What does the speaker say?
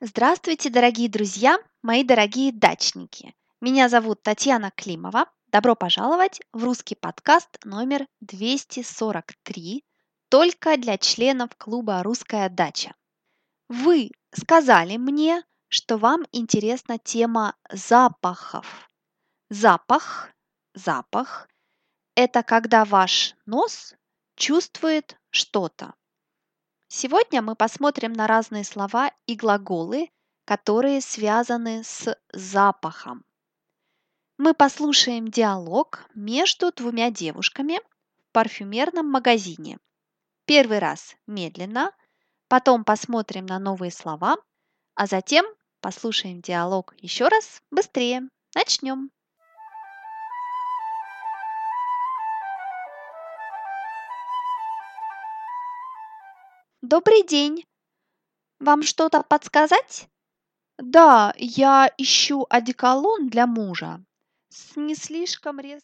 Здравствуйте, дорогие друзья, мои дорогие дачники! Меня зовут Татьяна Климова. Добро пожаловать в русский подкаст номер 243 только для членов клуба «Русская дача». Вы сказали мне, что вам интересна тема запахов. Запах, запах – это когда ваш нос чувствует что-то. Сегодня мы посмотрим на разные слова и глаголы, которые связаны с запахом. Мы послушаем диалог между двумя девушками в парфюмерном магазине. Первый раз медленно, потом посмотрим на новые слова, а затем послушаем диалог еще раз быстрее. Начнем. Добрый день! Вам что-то подсказать? Да, я ищу одеколон для мужа с не слишком резким